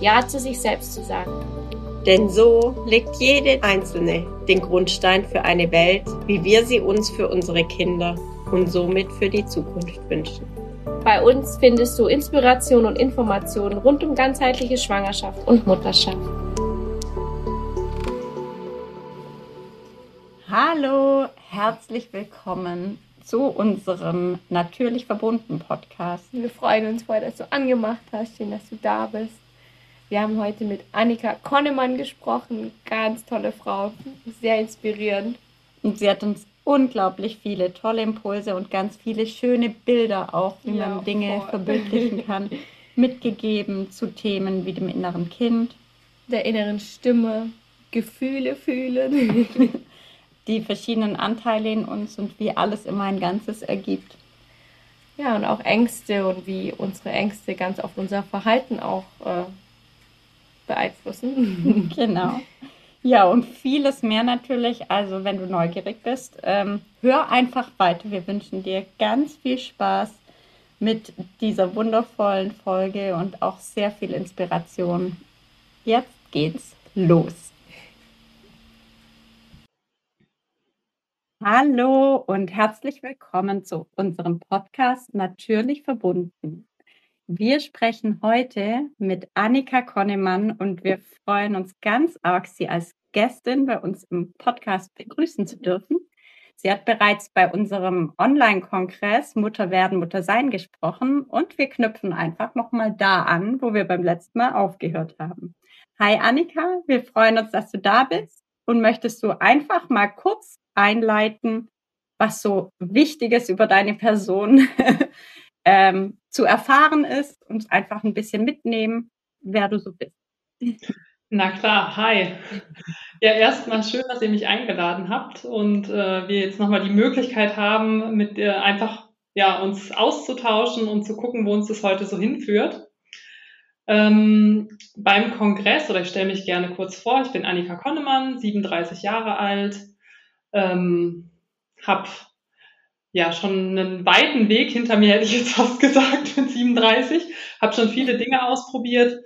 Ja zu sich selbst zu sagen. Denn so legt jede Einzelne den Grundstein für eine Welt, wie wir sie uns für unsere Kinder und somit für die Zukunft wünschen. Bei uns findest du Inspiration und Informationen rund um ganzheitliche Schwangerschaft und Mutterschaft. Hallo, herzlich willkommen zu unserem Natürlich verbunden Podcast. Wir freuen uns voll, dass du angemacht hast. Schön, dass du da bist. Wir haben heute mit Annika Konnemann gesprochen. Ganz tolle Frau, sehr inspirierend. Und sie hat uns unglaublich viele tolle Impulse und ganz viele schöne Bilder auch, wie ja, man Dinge voll. verbildlichen kann, mitgegeben zu Themen wie dem inneren Kind, der inneren Stimme, Gefühle fühlen. die verschiedenen Anteile in uns und wie alles immer ein Ganzes ergibt. Ja, und auch Ängste und wie unsere Ängste ganz auf unser Verhalten auch äh, beeinflussen. genau. Ja, und vieles mehr natürlich. Also, wenn du neugierig bist, ähm, hör einfach weiter. Wir wünschen dir ganz viel Spaß mit dieser wundervollen Folge und auch sehr viel Inspiration. Jetzt geht's los. Hallo und herzlich willkommen zu unserem Podcast Natürlich verbunden. Wir sprechen heute mit Annika Konnemann und wir freuen uns ganz arg, Sie als Gästin bei uns im Podcast begrüßen zu dürfen. Sie hat bereits bei unserem Online-Kongress Mutter werden, Mutter sein gesprochen und wir knüpfen einfach nochmal da an, wo wir beim letzten Mal aufgehört haben. Hi Annika, wir freuen uns, dass du da bist und möchtest du einfach mal kurz einleiten, was so Wichtiges über deine Person ähm, zu erfahren ist und einfach ein bisschen mitnehmen, wer du so bist. Na klar, hi. Ja, erstmal schön, dass ihr mich eingeladen habt und äh, wir jetzt nochmal die Möglichkeit haben, mit äh, einfach ja, uns auszutauschen und zu gucken, wo uns das heute so hinführt. Ähm, beim Kongress, oder ich stelle mich gerne kurz vor, ich bin Annika Konnemann, 37 Jahre alt, ähm, habe ja schon einen weiten Weg hinter mir, hätte ich jetzt fast gesagt, mit 37, habe schon viele Dinge ausprobiert,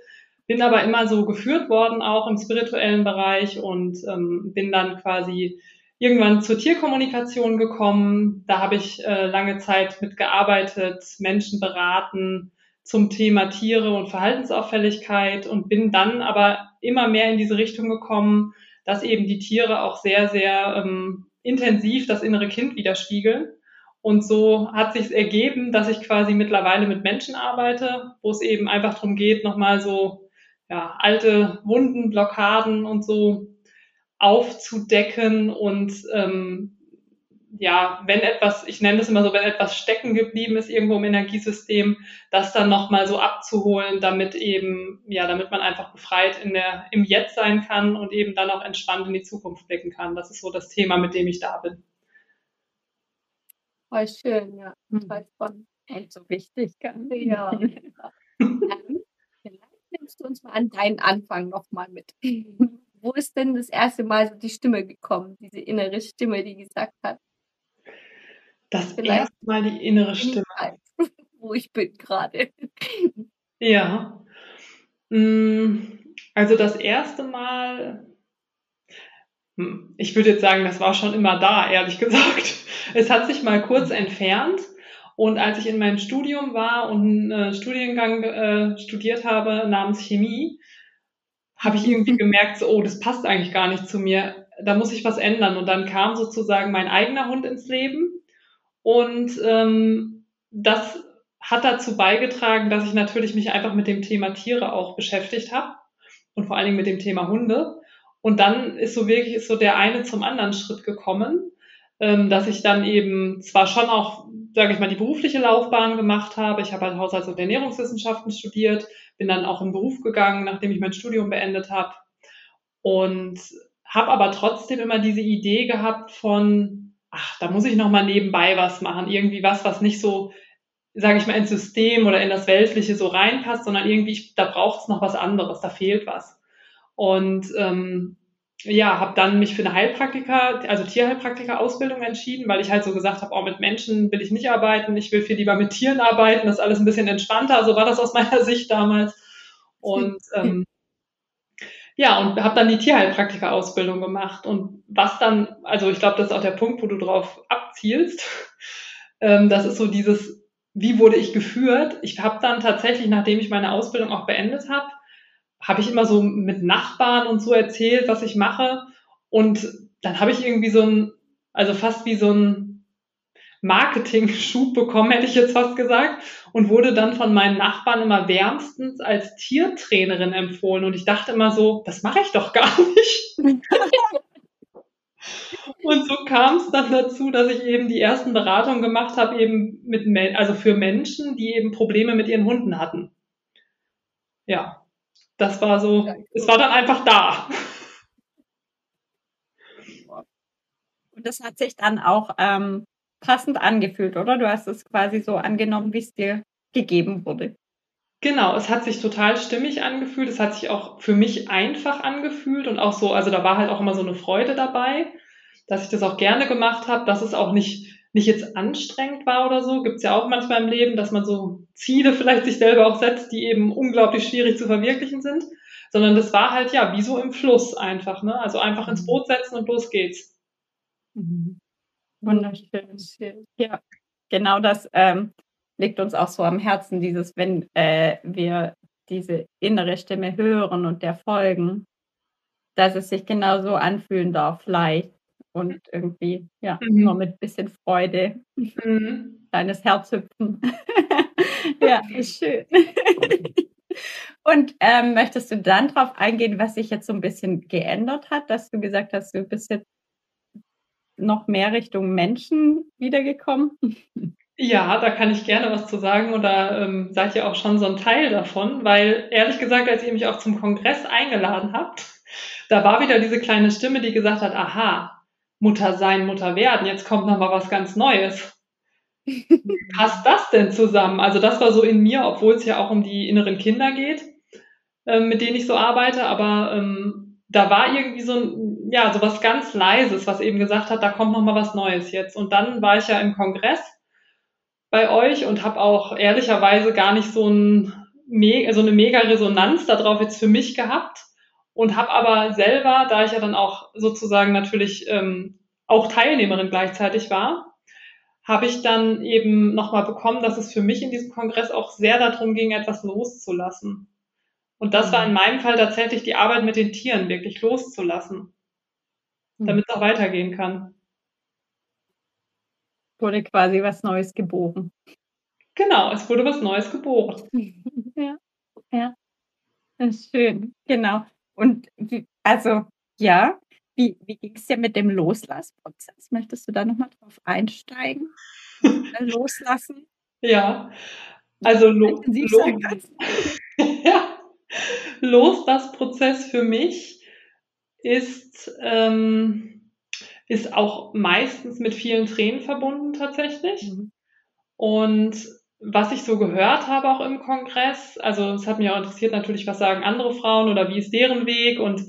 bin aber immer so geführt worden, auch im spirituellen Bereich und ähm, bin dann quasi irgendwann zur Tierkommunikation gekommen. Da habe ich äh, lange Zeit mitgearbeitet, Menschen beraten zum Thema Tiere und Verhaltensauffälligkeit und bin dann aber immer mehr in diese Richtung gekommen, dass eben die Tiere auch sehr, sehr ähm, intensiv das innere Kind widerspiegeln. Und so hat sich ergeben, dass ich quasi mittlerweile mit Menschen arbeite, wo es eben einfach darum geht, nochmal so ja, alte Wunden, Blockaden und so aufzudecken und ähm, ja, wenn etwas, ich nenne das immer so, wenn etwas stecken geblieben ist irgendwo im Energiesystem, das dann nochmal so abzuholen, damit eben, ja, damit man einfach befreit in der, im Jetzt sein kann und eben dann auch entspannt in die Zukunft blicken kann. Das ist so das Thema, mit dem ich da bin. Voll schön, ja. Hm. Voll spannend. Und so wichtig, gell? Ja. ähm, vielleicht nimmst du uns mal an deinen Anfang nochmal mit. Wo ist denn das erste Mal so die Stimme gekommen, diese innere Stimme, die gesagt hat, das Vielleicht erste Mal die innere Stimme. wo ich bin gerade. Ja. Mm, also das erste Mal, ich würde jetzt sagen, das war schon immer da, ehrlich gesagt. Es hat sich mal kurz entfernt. Und als ich in meinem Studium war und einen Studiengang äh, studiert habe namens Chemie, habe ich irgendwie gemerkt, so, oh, das passt eigentlich gar nicht zu mir. Da muss ich was ändern. Und dann kam sozusagen mein eigener Hund ins Leben. Und ähm, das hat dazu beigetragen, dass ich natürlich mich einfach mit dem Thema Tiere auch beschäftigt habe und vor allen Dingen mit dem Thema Hunde. Und dann ist so wirklich ist so der eine zum anderen Schritt gekommen, ähm, dass ich dann eben zwar schon auch sage ich mal, die berufliche Laufbahn gemacht habe. Ich habe halt Haushalts- und Ernährungswissenschaften studiert, bin dann auch in Beruf gegangen, nachdem ich mein Studium beendet habe. Und habe aber trotzdem immer diese Idee gehabt von, ach, da muss ich noch mal nebenbei was machen, irgendwie was, was nicht so, sage ich mal, ins System oder in das Weltliche so reinpasst, sondern irgendwie, da braucht es noch was anderes, da fehlt was. Und ähm, ja, habe dann mich für eine Heilpraktiker, also Tierheilpraktiker-Ausbildung entschieden, weil ich halt so gesagt habe, auch mit Menschen will ich nicht arbeiten, ich will viel lieber mit Tieren arbeiten, das ist alles ein bisschen entspannter, so war das aus meiner Sicht damals. Und ähm, ja, und habe dann die Tierheilpraktiker-Ausbildung gemacht. Und was dann, also ich glaube, das ist auch der Punkt, wo du drauf abzielst. Ähm, das ist so dieses, wie wurde ich geführt? Ich habe dann tatsächlich, nachdem ich meine Ausbildung auch beendet habe, habe ich immer so mit Nachbarn und so erzählt, was ich mache. Und dann habe ich irgendwie so ein, also fast wie so ein Marketing-Schub bekommen, hätte ich jetzt fast gesagt, und wurde dann von meinen Nachbarn immer wärmstens als Tiertrainerin empfohlen. Und ich dachte immer so, das mache ich doch gar nicht. und so kam es dann dazu, dass ich eben die ersten Beratungen gemacht habe, eben mit, also für Menschen, die eben Probleme mit ihren Hunden hatten. Ja, das war so, es war dann einfach da. Und das hat sich dann auch ähm, passend angefühlt, oder? Du hast es quasi so angenommen, wie es dir gegeben wurde. Genau, es hat sich total stimmig angefühlt. Es hat sich auch für mich einfach angefühlt und auch so, also da war halt auch immer so eine Freude dabei, dass ich das auch gerne gemacht habe, dass es auch nicht nicht jetzt anstrengend war oder so. Gibt es ja auch manchmal im Leben, dass man so Ziele vielleicht sich selber auch setzt, die eben unglaublich schwierig zu verwirklichen sind. Sondern das war halt ja wie so im Fluss einfach. Ne? Also einfach ins Boot setzen und los geht's. Mhm. Wunderschön. Ja, genau das ähm, liegt uns auch so am Herzen, dieses, wenn äh, wir diese innere Stimme hören und der folgen, dass es sich genauso anfühlen darf, leicht und irgendwie, ja, mhm. nur mit bisschen Freude, mhm. deines Herzhüpfen. ja, ist schön. und ähm, möchtest du dann darauf eingehen, was sich jetzt so ein bisschen geändert hat, dass du gesagt hast, du bist jetzt noch mehr Richtung Menschen wiedergekommen? Ja, da kann ich gerne was zu sagen oder ähm, seid ihr auch schon so ein Teil davon, weil ehrlich gesagt, als ihr mich auch zum Kongress eingeladen habt, da war wieder diese kleine Stimme, die gesagt hat, aha, Mutter sein, Mutter werden, jetzt kommt noch mal was ganz Neues. Passt das denn zusammen? Also das war so in mir, obwohl es ja auch um die inneren Kinder geht, äh, mit denen ich so arbeite, aber ähm, da war irgendwie so ein, ja, so was ganz Leises, was eben gesagt hat, da kommt noch mal was Neues jetzt. Und dann war ich ja im Kongress bei euch und habe auch ehrlicherweise gar nicht so, ein, so eine mega Resonanz darauf jetzt für mich gehabt und habe aber selber, da ich ja dann auch sozusagen natürlich ähm, auch Teilnehmerin gleichzeitig war, habe ich dann eben nochmal bekommen, dass es für mich in diesem Kongress auch sehr darum ging, etwas loszulassen. Und das war in mhm. meinem Fall tatsächlich die Arbeit mit den Tieren, wirklich loszulassen, mhm. damit es auch weitergehen kann. Wurde quasi was Neues geboren. Genau, es wurde was Neues geboren. ja, ja. Das ist schön, genau. Und also ja, wie, wie ging es dir mit dem Loslassprozess? Möchtest du da nochmal drauf einsteigen? Loslassen? Ja, also lo lo ja. Loslassprozess für mich ist, ähm, ist auch meistens mit vielen Tränen verbunden tatsächlich. Mhm. Und was ich so gehört habe auch im Kongress, also es hat mich auch interessiert natürlich, was sagen andere Frauen oder wie ist deren Weg und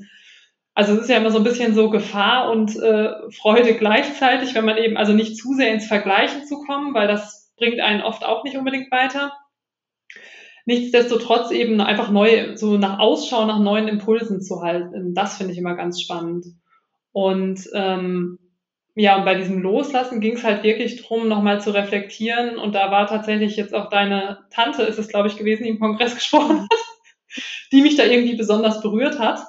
also es ist ja immer so ein bisschen so Gefahr und äh, Freude gleichzeitig, wenn man eben also nicht zu sehr ins Vergleichen zu kommen, weil das bringt einen oft auch nicht unbedingt weiter. Nichtsdestotrotz eben einfach neu, so nach Ausschau nach neuen Impulsen zu halten, das finde ich immer ganz spannend. Und ähm, ja, und bei diesem Loslassen ging es halt wirklich drum, nochmal zu reflektieren. Und da war tatsächlich jetzt auch deine Tante, ist es, glaube ich, gewesen, die im Kongress gesprochen hat, die mich da irgendwie besonders berührt hat.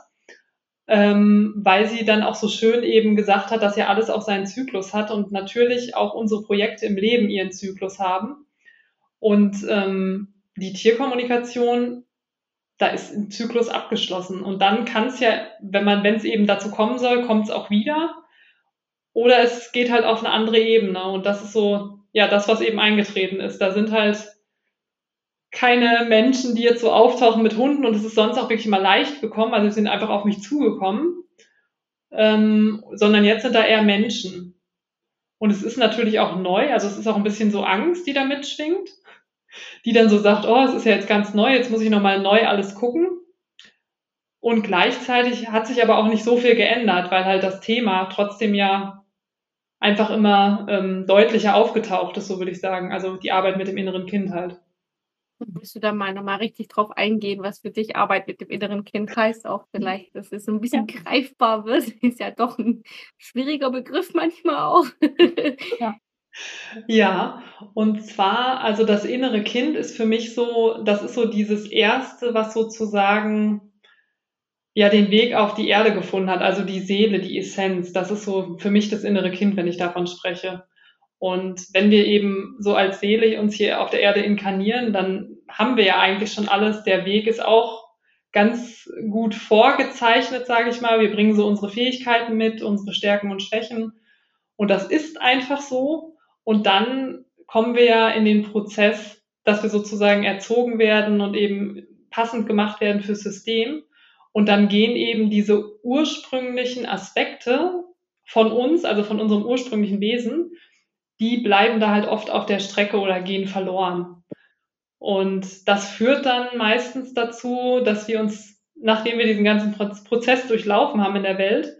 Ähm, weil sie dann auch so schön eben gesagt hat, dass ja alles auch seinen Zyklus hat und natürlich auch unsere Projekte im Leben ihren Zyklus haben. Und ähm, die Tierkommunikation, da ist ein Zyklus abgeschlossen. Und dann kann es ja, wenn man, wenn es eben dazu kommen soll, kommt es auch wieder. Oder es geht halt auf eine andere Ebene. Und das ist so, ja das, was eben eingetreten ist. Da sind halt keine Menschen, die jetzt so auftauchen mit Hunden und es ist sonst auch wirklich mal leicht gekommen, also sie sind einfach auf mich zugekommen, ähm, sondern jetzt sind da eher Menschen. Und es ist natürlich auch neu, also es ist auch ein bisschen so Angst, die da mitschwingt, die dann so sagt, oh, es ist ja jetzt ganz neu, jetzt muss ich nochmal neu alles gucken. Und gleichzeitig hat sich aber auch nicht so viel geändert, weil halt das Thema trotzdem ja einfach immer ähm, deutlicher aufgetaucht ist, so würde ich sagen. Also die Arbeit mit dem inneren Kind halt. Willst du da mal nochmal richtig drauf eingehen, was für dich Arbeit mit dem inneren Kind heißt, auch vielleicht, dass es ein bisschen ja. greifbar wird? Ist ja doch ein schwieriger Begriff manchmal auch. ja. Ja, und zwar, also das innere Kind ist für mich so, das ist so dieses Erste, was sozusagen ja den Weg auf die Erde gefunden hat, also die Seele, die Essenz. Das ist so für mich das innere Kind, wenn ich davon spreche. Und wenn wir eben so als Seele uns hier auf der Erde inkarnieren, dann haben wir ja eigentlich schon alles. Der Weg ist auch ganz gut vorgezeichnet, sage ich mal. Wir bringen so unsere Fähigkeiten mit, unsere Stärken und Schwächen. Und das ist einfach so. Und dann kommen wir ja in den Prozess, dass wir sozusagen erzogen werden und eben passend gemacht werden fürs System. Und dann gehen eben diese ursprünglichen Aspekte von uns, also von unserem ursprünglichen Wesen, die bleiben da halt oft auf der Strecke oder gehen verloren. Und das führt dann meistens dazu, dass wir uns, nachdem wir diesen ganzen Prozess durchlaufen haben in der Welt,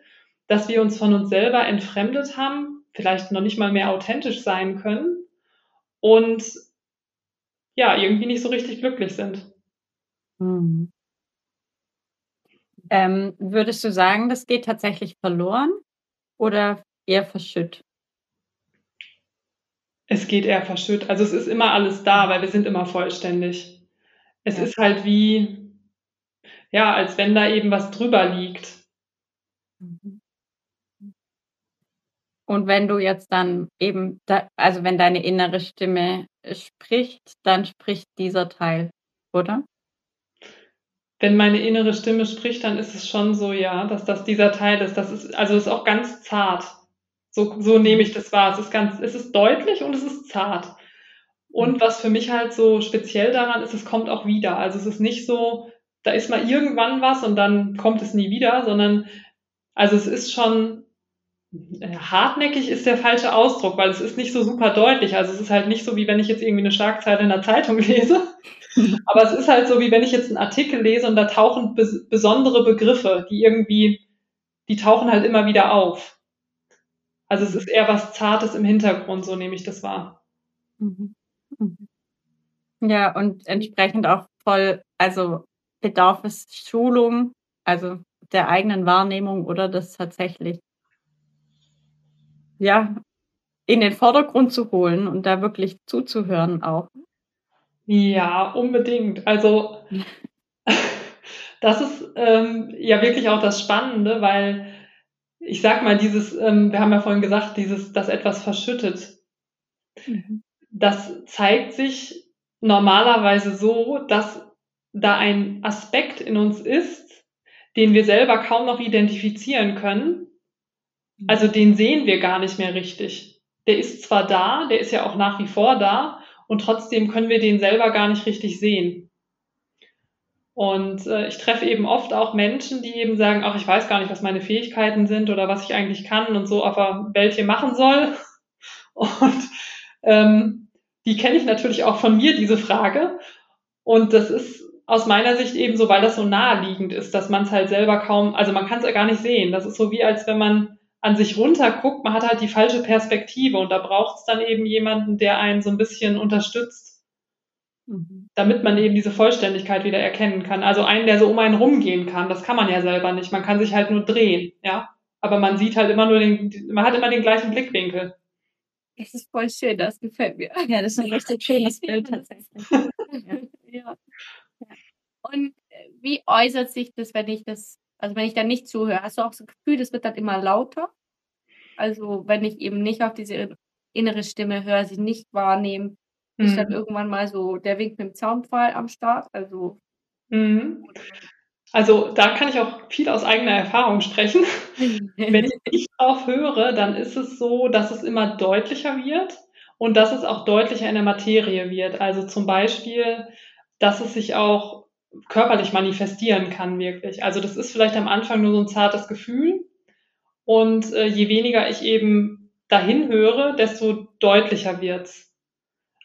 dass wir uns von uns selber entfremdet haben, vielleicht noch nicht mal mehr authentisch sein können und ja, irgendwie nicht so richtig glücklich sind. Mhm. Ähm, würdest du sagen, das geht tatsächlich verloren oder eher verschütt? Es geht eher verschütt. Also es ist immer alles da, weil wir sind immer vollständig. Es ja. ist halt wie, ja, als wenn da eben was drüber liegt. Mhm. Und wenn du jetzt dann eben, da, also wenn deine innere Stimme spricht, dann spricht dieser Teil, oder? Wenn meine innere Stimme spricht, dann ist es schon so, ja, dass das dieser Teil ist. Das ist, also ist auch ganz zart. So, so nehme ich das wahr. Es ist ganz, es ist deutlich und es ist zart. Und mhm. was für mich halt so speziell daran ist, es kommt auch wieder. Also es ist nicht so, da ist mal irgendwann was und dann kommt es nie wieder, sondern also es ist schon äh, hartnäckig ist der falsche Ausdruck, weil es ist nicht so super deutlich. Also es ist halt nicht so, wie wenn ich jetzt irgendwie eine Schlagzeile in der Zeitung lese. Aber es ist halt so, wie wenn ich jetzt einen Artikel lese und da tauchen bes besondere Begriffe, die irgendwie, die tauchen halt immer wieder auf. Also es ist eher was Zartes im Hintergrund, so nehme ich das wahr. Mhm. Mhm. Ja, und entsprechend auch voll, also bedarf es Schulung, also der eigenen Wahrnehmung oder das tatsächlich, ja, in den Vordergrund zu holen und da wirklich zuzuhören auch. Ja, unbedingt. Also das ist ähm, ja wirklich auch das Spannende, weil ich sag mal, dieses, ähm, wir haben ja vorhin gesagt, dieses, dass etwas verschüttet, mhm. das zeigt sich normalerweise so, dass da ein Aspekt in uns ist, den wir selber kaum noch identifizieren können. Mhm. Also den sehen wir gar nicht mehr richtig. Der ist zwar da, der ist ja auch nach wie vor da, und trotzdem können wir den selber gar nicht richtig sehen. Und äh, ich treffe eben oft auch Menschen, die eben sagen, ach, ich weiß gar nicht, was meine Fähigkeiten sind oder was ich eigentlich kann und so Welt hier machen soll. Und ähm, die kenne ich natürlich auch von mir, diese Frage. Und das ist aus meiner Sicht eben so, weil das so naheliegend ist, dass man es halt selber kaum, also man kann es ja gar nicht sehen. Das ist so wie, als wenn man an sich runterguckt, man hat halt die falsche Perspektive und da braucht es dann eben jemanden, der einen so ein bisschen unterstützt Mhm. Damit man eben diese Vollständigkeit wieder erkennen kann. Also einen, der so um einen rumgehen kann, das kann man ja selber nicht. Man kann sich halt nur drehen, ja. Aber man sieht halt immer nur den, man hat immer den gleichen Blickwinkel. Das ist voll schön, das gefällt mir. Ja, das ist ein richtig schönes Bild tatsächlich. ja. ja. Und äh, wie äußert sich das, wenn ich das, also wenn ich da nicht zuhöre? Hast du auch so das Gefühl, das wird dann immer lauter? Also wenn ich eben nicht auf diese innere Stimme höre, sie nicht wahrnehme, ist mhm. dann irgendwann mal so der Wink mit dem Zaunpfahl am Start. Also, mhm. also da kann ich auch viel aus eigener Erfahrung sprechen. Wenn ich nicht drauf höre, dann ist es so, dass es immer deutlicher wird und dass es auch deutlicher in der Materie wird. Also zum Beispiel, dass es sich auch körperlich manifestieren kann, wirklich. Also das ist vielleicht am Anfang nur so ein zartes Gefühl. Und äh, je weniger ich eben dahin höre, desto deutlicher wird's.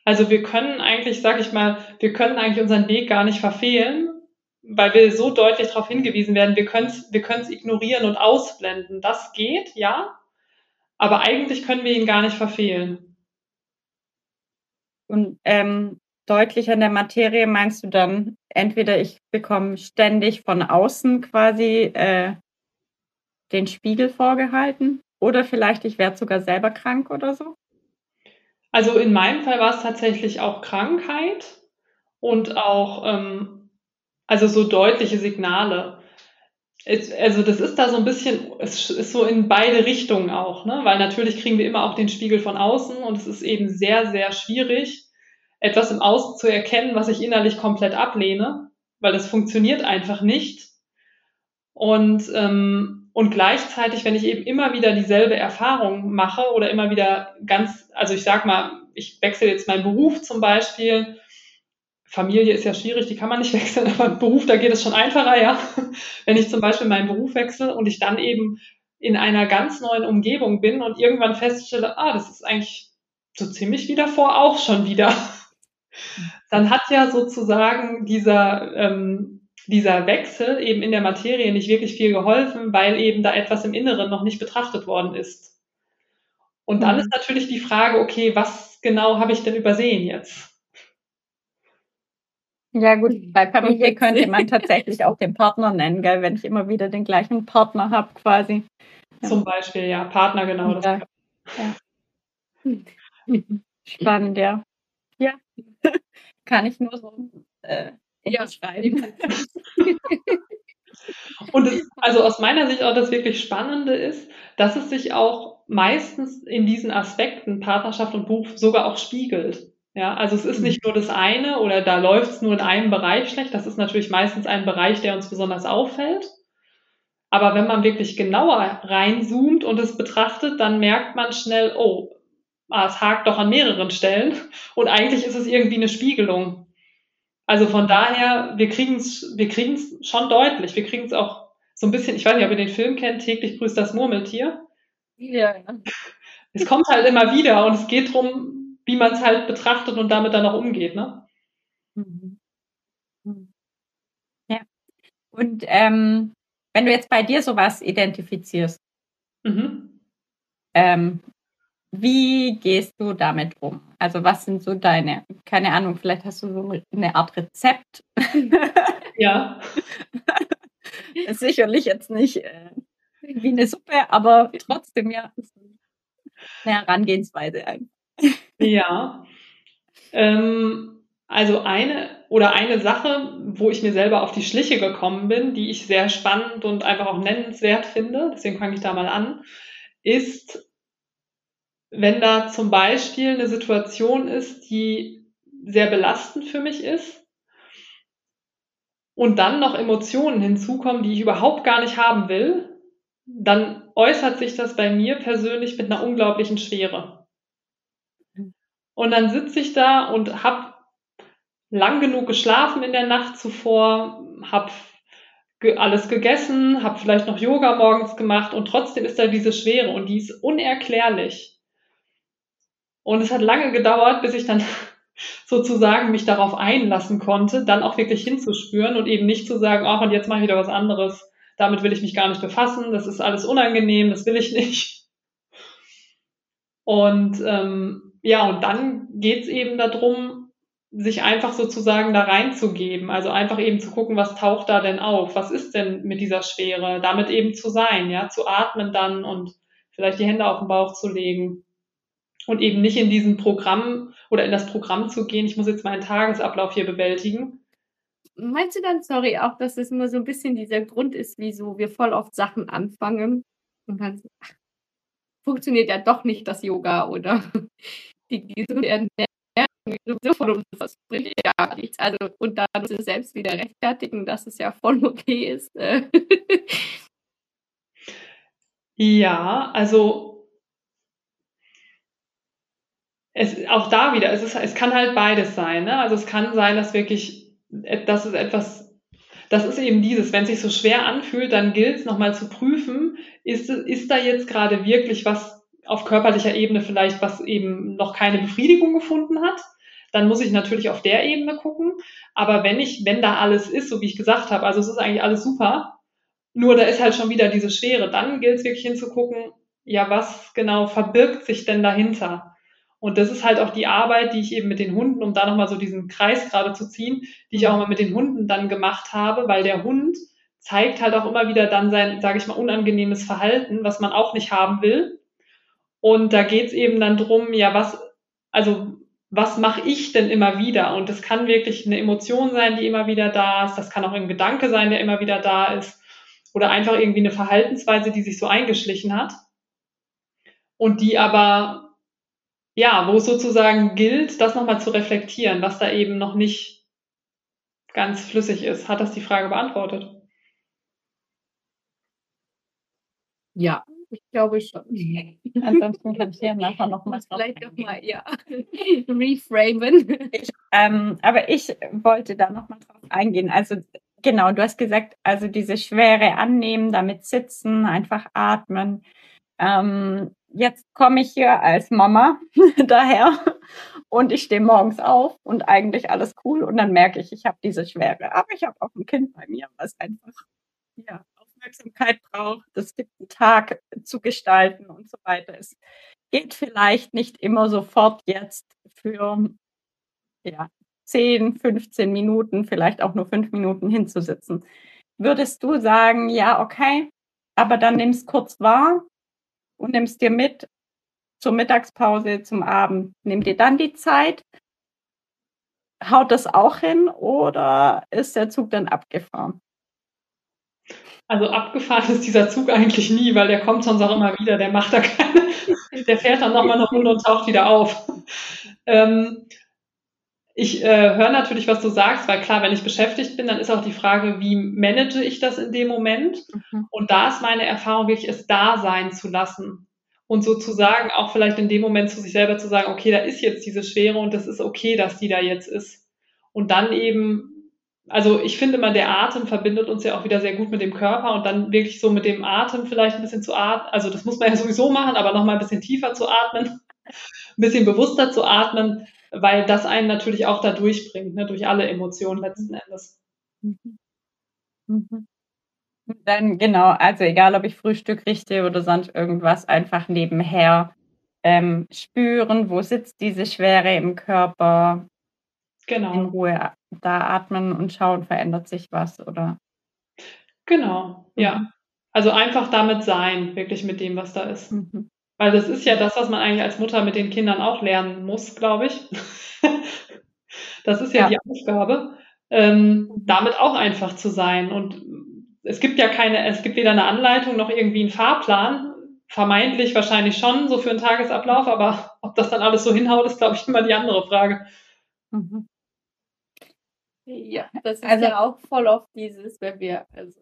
Also wir können eigentlich, sag ich mal, wir können eigentlich unseren Weg gar nicht verfehlen, weil wir so deutlich darauf hingewiesen werden, wir können es wir können's ignorieren und ausblenden. Das geht, ja, aber eigentlich können wir ihn gar nicht verfehlen. Und ähm, deutlicher in der Materie meinst du dann, entweder ich bekomme ständig von außen quasi äh, den Spiegel vorgehalten oder vielleicht ich werde sogar selber krank oder so? Also in meinem Fall war es tatsächlich auch Krankheit und auch ähm, also so deutliche Signale. Es, also das ist da so ein bisschen, es ist so in beide Richtungen auch, ne? weil natürlich kriegen wir immer auch den Spiegel von außen und es ist eben sehr, sehr schwierig, etwas im Außen zu erkennen, was ich innerlich komplett ablehne, weil das funktioniert einfach nicht. Und, ähm, und gleichzeitig, wenn ich eben immer wieder dieselbe Erfahrung mache oder immer wieder ganz, also ich sag mal, ich wechsle jetzt meinen Beruf zum Beispiel, Familie ist ja schwierig, die kann man nicht wechseln, aber Beruf, da geht es schon einfacher, ja. Wenn ich zum Beispiel meinen Beruf wechsle und ich dann eben in einer ganz neuen Umgebung bin und irgendwann feststelle, ah, das ist eigentlich so ziemlich wie davor auch schon wieder dann hat ja sozusagen dieser, ähm, dieser Wechsel eben in der Materie nicht wirklich viel geholfen, weil eben da etwas im Inneren noch nicht betrachtet worden ist. Und dann mhm. ist natürlich die Frage, okay, was genau habe ich denn übersehen jetzt? Ja gut, bei Familie könnte man tatsächlich auch den Partner nennen, gell, wenn ich immer wieder den gleichen Partner habe quasi. Ja. Zum Beispiel, ja, Partner, genau. Ja. ja. Spannend, ja. Ja, kann ich nur so äh, ja. schreiben. Und es, also aus meiner Sicht auch das wirklich Spannende ist, dass es sich auch meistens in diesen Aspekten Partnerschaft und Beruf sogar auch spiegelt. Ja, also es ist mhm. nicht nur das eine oder da läuft es nur in einem Bereich schlecht. Das ist natürlich meistens ein Bereich, der uns besonders auffällt. Aber wenn man wirklich genauer reinzoomt und es betrachtet, dann merkt man schnell, oh, ah, es hakt doch an mehreren Stellen und eigentlich ist es irgendwie eine Spiegelung. Also von daher, wir kriegen es wir kriegen's schon deutlich. Wir kriegen es auch so ein bisschen, ich weiß nicht, ob ihr den Film kennt, täglich grüßt das Murmeltier. Ja. Es kommt halt immer wieder und es geht darum, wie man es halt betrachtet und damit dann auch umgeht. Ne? Mhm. Mhm. Ja. Und ähm, wenn du jetzt bei dir sowas identifizierst, mhm. ähm, wie gehst du damit um? Also was sind so deine, keine Ahnung, vielleicht hast du so eine Art Rezept. Ja. Sicherlich jetzt nicht äh, wie eine Suppe, aber trotzdem ja eine Herangehensweise ein. Ja. Ähm, also eine oder eine Sache, wo ich mir selber auf die Schliche gekommen bin, die ich sehr spannend und einfach auch nennenswert finde, deswegen fange ich da mal an, ist wenn da zum Beispiel eine Situation ist, die sehr belastend für mich ist und dann noch Emotionen hinzukommen, die ich überhaupt gar nicht haben will, dann äußert sich das bei mir persönlich mit einer unglaublichen Schwere. Und dann sitze ich da und habe lang genug geschlafen in der Nacht zuvor, habe alles gegessen, habe vielleicht noch Yoga morgens gemacht und trotzdem ist da diese Schwere und die ist unerklärlich. Und es hat lange gedauert, bis ich dann sozusagen mich darauf einlassen konnte, dann auch wirklich hinzuspüren und eben nicht zu sagen, ach, und jetzt mache ich wieder was anderes. Damit will ich mich gar nicht befassen. Das ist alles unangenehm, das will ich nicht. Und ähm, ja, und dann geht's eben darum, sich einfach sozusagen da reinzugeben. Also einfach eben zu gucken, was taucht da denn auf? Was ist denn mit dieser Schwere? Damit eben zu sein, ja, zu atmen dann und vielleicht die Hände auf den Bauch zu legen und eben nicht in diesen Programm oder in das Programm zu gehen, ich muss jetzt meinen Tagesablauf hier bewältigen. Meinst du dann, sorry, auch, dass es immer so ein bisschen dieser Grund ist, wieso wir voll oft Sachen anfangen und dann ach, funktioniert ja doch nicht das Yoga oder die gesunde Ernährung so von uns, das bringt ja nichts. Also, und dann uns selbst wieder rechtfertigen, dass es ja voll okay ist. Äh. ja, also es, auch da wieder, es, ist, es kann halt beides sein. Ne? Also es kann sein, dass wirklich, dass es etwas, das ist eben dieses, wenn es sich so schwer anfühlt, dann gilt es nochmal zu prüfen, ist, ist da jetzt gerade wirklich was auf körperlicher Ebene vielleicht, was eben noch keine Befriedigung gefunden hat? Dann muss ich natürlich auf der Ebene gucken. Aber wenn ich, wenn da alles ist, so wie ich gesagt habe, also es ist eigentlich alles super, nur da ist halt schon wieder diese Schwere, dann gilt es wirklich hinzugucken, ja, was genau verbirgt sich denn dahinter? Und das ist halt auch die Arbeit, die ich eben mit den Hunden, um da nochmal so diesen Kreis gerade zu ziehen, die ich auch mal mit den Hunden dann gemacht habe, weil der Hund zeigt halt auch immer wieder dann sein, sage ich mal, unangenehmes Verhalten, was man auch nicht haben will. Und da geht's eben dann drum, ja, was, also was mache ich denn immer wieder? Und das kann wirklich eine Emotion sein, die immer wieder da ist. Das kann auch ein Gedanke sein, der immer wieder da ist. Oder einfach irgendwie eine Verhaltensweise, die sich so eingeschlichen hat. Und die aber ja, wo es sozusagen gilt, das nochmal zu reflektieren, was da eben noch nicht ganz flüssig ist. Hat das die Frage beantwortet? Ja, ich glaube schon. Ansonsten kann ich ja nachher noch mal Vielleicht noch mal, ja, reframen. Ich, ähm, aber ich wollte da noch mal drauf eingehen. Also genau, du hast gesagt, also diese Schwere annehmen, damit sitzen, einfach atmen. Ähm, jetzt komme ich hier als Mama daher und ich stehe morgens auf und eigentlich alles cool und dann merke ich, ich habe diese Schwere. Aber ich habe auch ein Kind bei mir, was einfach ja, Aufmerksamkeit braucht. Es gibt einen Tag zu gestalten und so weiter. Es geht vielleicht nicht immer sofort jetzt für ja, 10, 15 Minuten, vielleicht auch nur fünf Minuten hinzusitzen. Würdest du sagen, ja, okay, aber dann nimm es kurz wahr und nimmst dir mit zur Mittagspause, zum Abend. Nimm dir dann die Zeit. Haut das auch hin oder ist der Zug dann abgefahren? Also abgefahren ist dieser Zug eigentlich nie, weil der kommt sonst auch immer wieder. Der macht da keine, der fährt dann nochmal eine Runde und taucht wieder auf. Ähm, ich äh, höre natürlich, was du sagst, weil klar, wenn ich beschäftigt bin, dann ist auch die Frage, wie manage ich das in dem Moment? Mhm. Und da ist meine Erfahrung wirklich, es da sein zu lassen. Und sozusagen auch vielleicht in dem Moment zu sich selber zu sagen, okay, da ist jetzt diese Schwere und das ist okay, dass die da jetzt ist. Und dann eben, also ich finde immer, der Atem verbindet uns ja auch wieder sehr gut mit dem Körper und dann wirklich so mit dem Atem vielleicht ein bisschen zu atmen. Also das muss man ja sowieso machen, aber nochmal ein bisschen tiefer zu atmen, ein bisschen bewusster zu atmen weil das einen natürlich auch da durchbringt, ne, durch alle Emotionen letzten Endes. Mhm. Mhm. Dann genau, also egal, ob ich Frühstück richte oder sonst irgendwas, einfach nebenher ähm, spüren, wo sitzt diese Schwere im Körper. Genau. In Ruhe da atmen und schauen, verändert sich was oder. Genau, mhm. ja. Also einfach damit sein, wirklich mit dem, was da ist. Mhm. Weil das ist ja das, was man eigentlich als Mutter mit den Kindern auch lernen muss, glaube ich. das ist ja, ja. die Aufgabe, ähm, damit auch einfach zu sein. Und es gibt ja keine, es gibt weder eine Anleitung noch irgendwie einen Fahrplan. Vermeintlich wahrscheinlich schon, so für einen Tagesablauf, aber ob das dann alles so hinhaut, ist, glaube ich, immer die andere Frage. Mhm. Ja, das ist also, ja auch voll oft dieses, wenn wir, also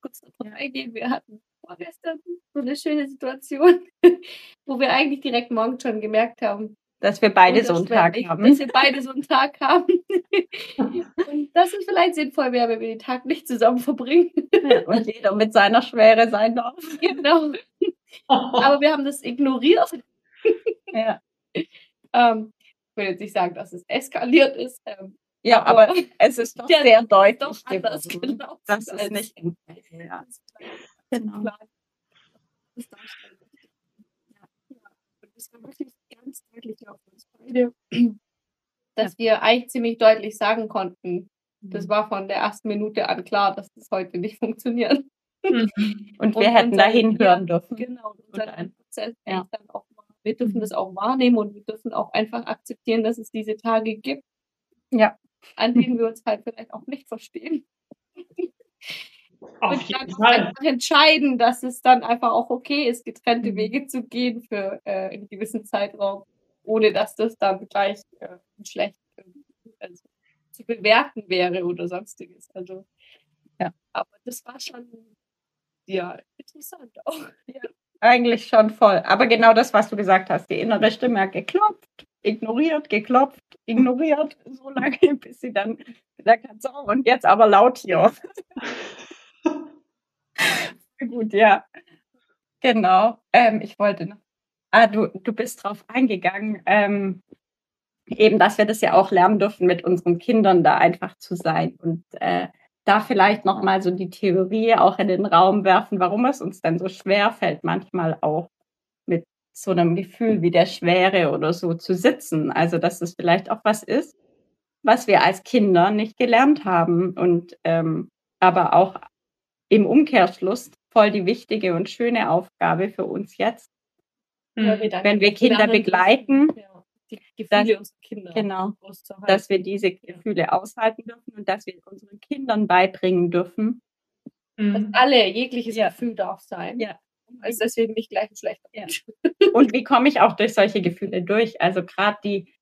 kurz davon eingehen, wir hatten vorgestern so eine schöne Situation, wo wir eigentlich direkt morgen schon gemerkt haben, dass wir beide so einen Tag haben. Dass wir beide so einen Tag haben. und dass es vielleicht sinnvoll wäre, wenn wir den Tag nicht zusammen verbringen. und jeder mit seiner Schwere sein darf. Genau. Aber wir haben das ignoriert. ja. Ähm, ich will jetzt nicht sagen, dass es eskaliert ist. Ähm, ja, aber, aber, es ist doch sehr deutlich. Doch anders, genau. Das ist nicht. Ja. Genau. Das darstellen. Ja, ja. Und das war wirklich ganz deutlich auf uns beide, dass ja. wir eigentlich ziemlich deutlich sagen konnten, das mhm. war von der ersten Minute an klar, dass das heute nicht funktioniert. Mhm. Und wir und hätten da hinhören dürfen. Genau, und ein Prozess ja. dann auch mal, wir dürfen das auch wahrnehmen und wir dürfen auch einfach akzeptieren, dass es diese Tage gibt, ja. an denen wir uns halt vielleicht auch nicht verstehen. Auf und dann einfach entscheiden, dass es dann einfach auch okay ist, getrennte mhm. Wege zu gehen für äh, einen gewissen Zeitraum, ohne dass das dann gleich äh, schlecht also, zu bewerten wäre oder sonstiges. Also ja, aber das war schon ja interessant auch. Ja. Eigentlich schon voll. Aber genau das, was du gesagt hast, die innere Stimme hat geklopft ignoriert, geklopft, ignoriert, so lange, bis sie dann gesagt hat, so, und jetzt aber laut hier. Gut, ja. Genau. Ähm, ich wollte noch. Ah, du, du bist drauf eingegangen, ähm, eben, dass wir das ja auch lernen dürfen, mit unseren Kindern da einfach zu sein und äh, da vielleicht nochmal so die Theorie auch in den Raum werfen, warum es uns dann so schwer fällt, manchmal auch mit so einem Gefühl wie der Schwere oder so zu sitzen. Also, dass es vielleicht auch was ist, was wir als Kinder nicht gelernt haben und ähm, aber auch im Umkehrschluss voll die wichtige und schöne Aufgabe für uns jetzt, mhm. wenn wir Kinder begleiten. Ja, die Gefühle unserer Kinder. Genau, dass wir diese Gefühle aushalten dürfen und dass wir unseren Kindern beibringen dürfen. Mhm. Dass alle jegliches ja. Gefühl darf sein. Ja. Also deswegen nicht gleich ein schlechter ja. Und wie komme ich auch durch solche Gefühle durch? Also gerade die,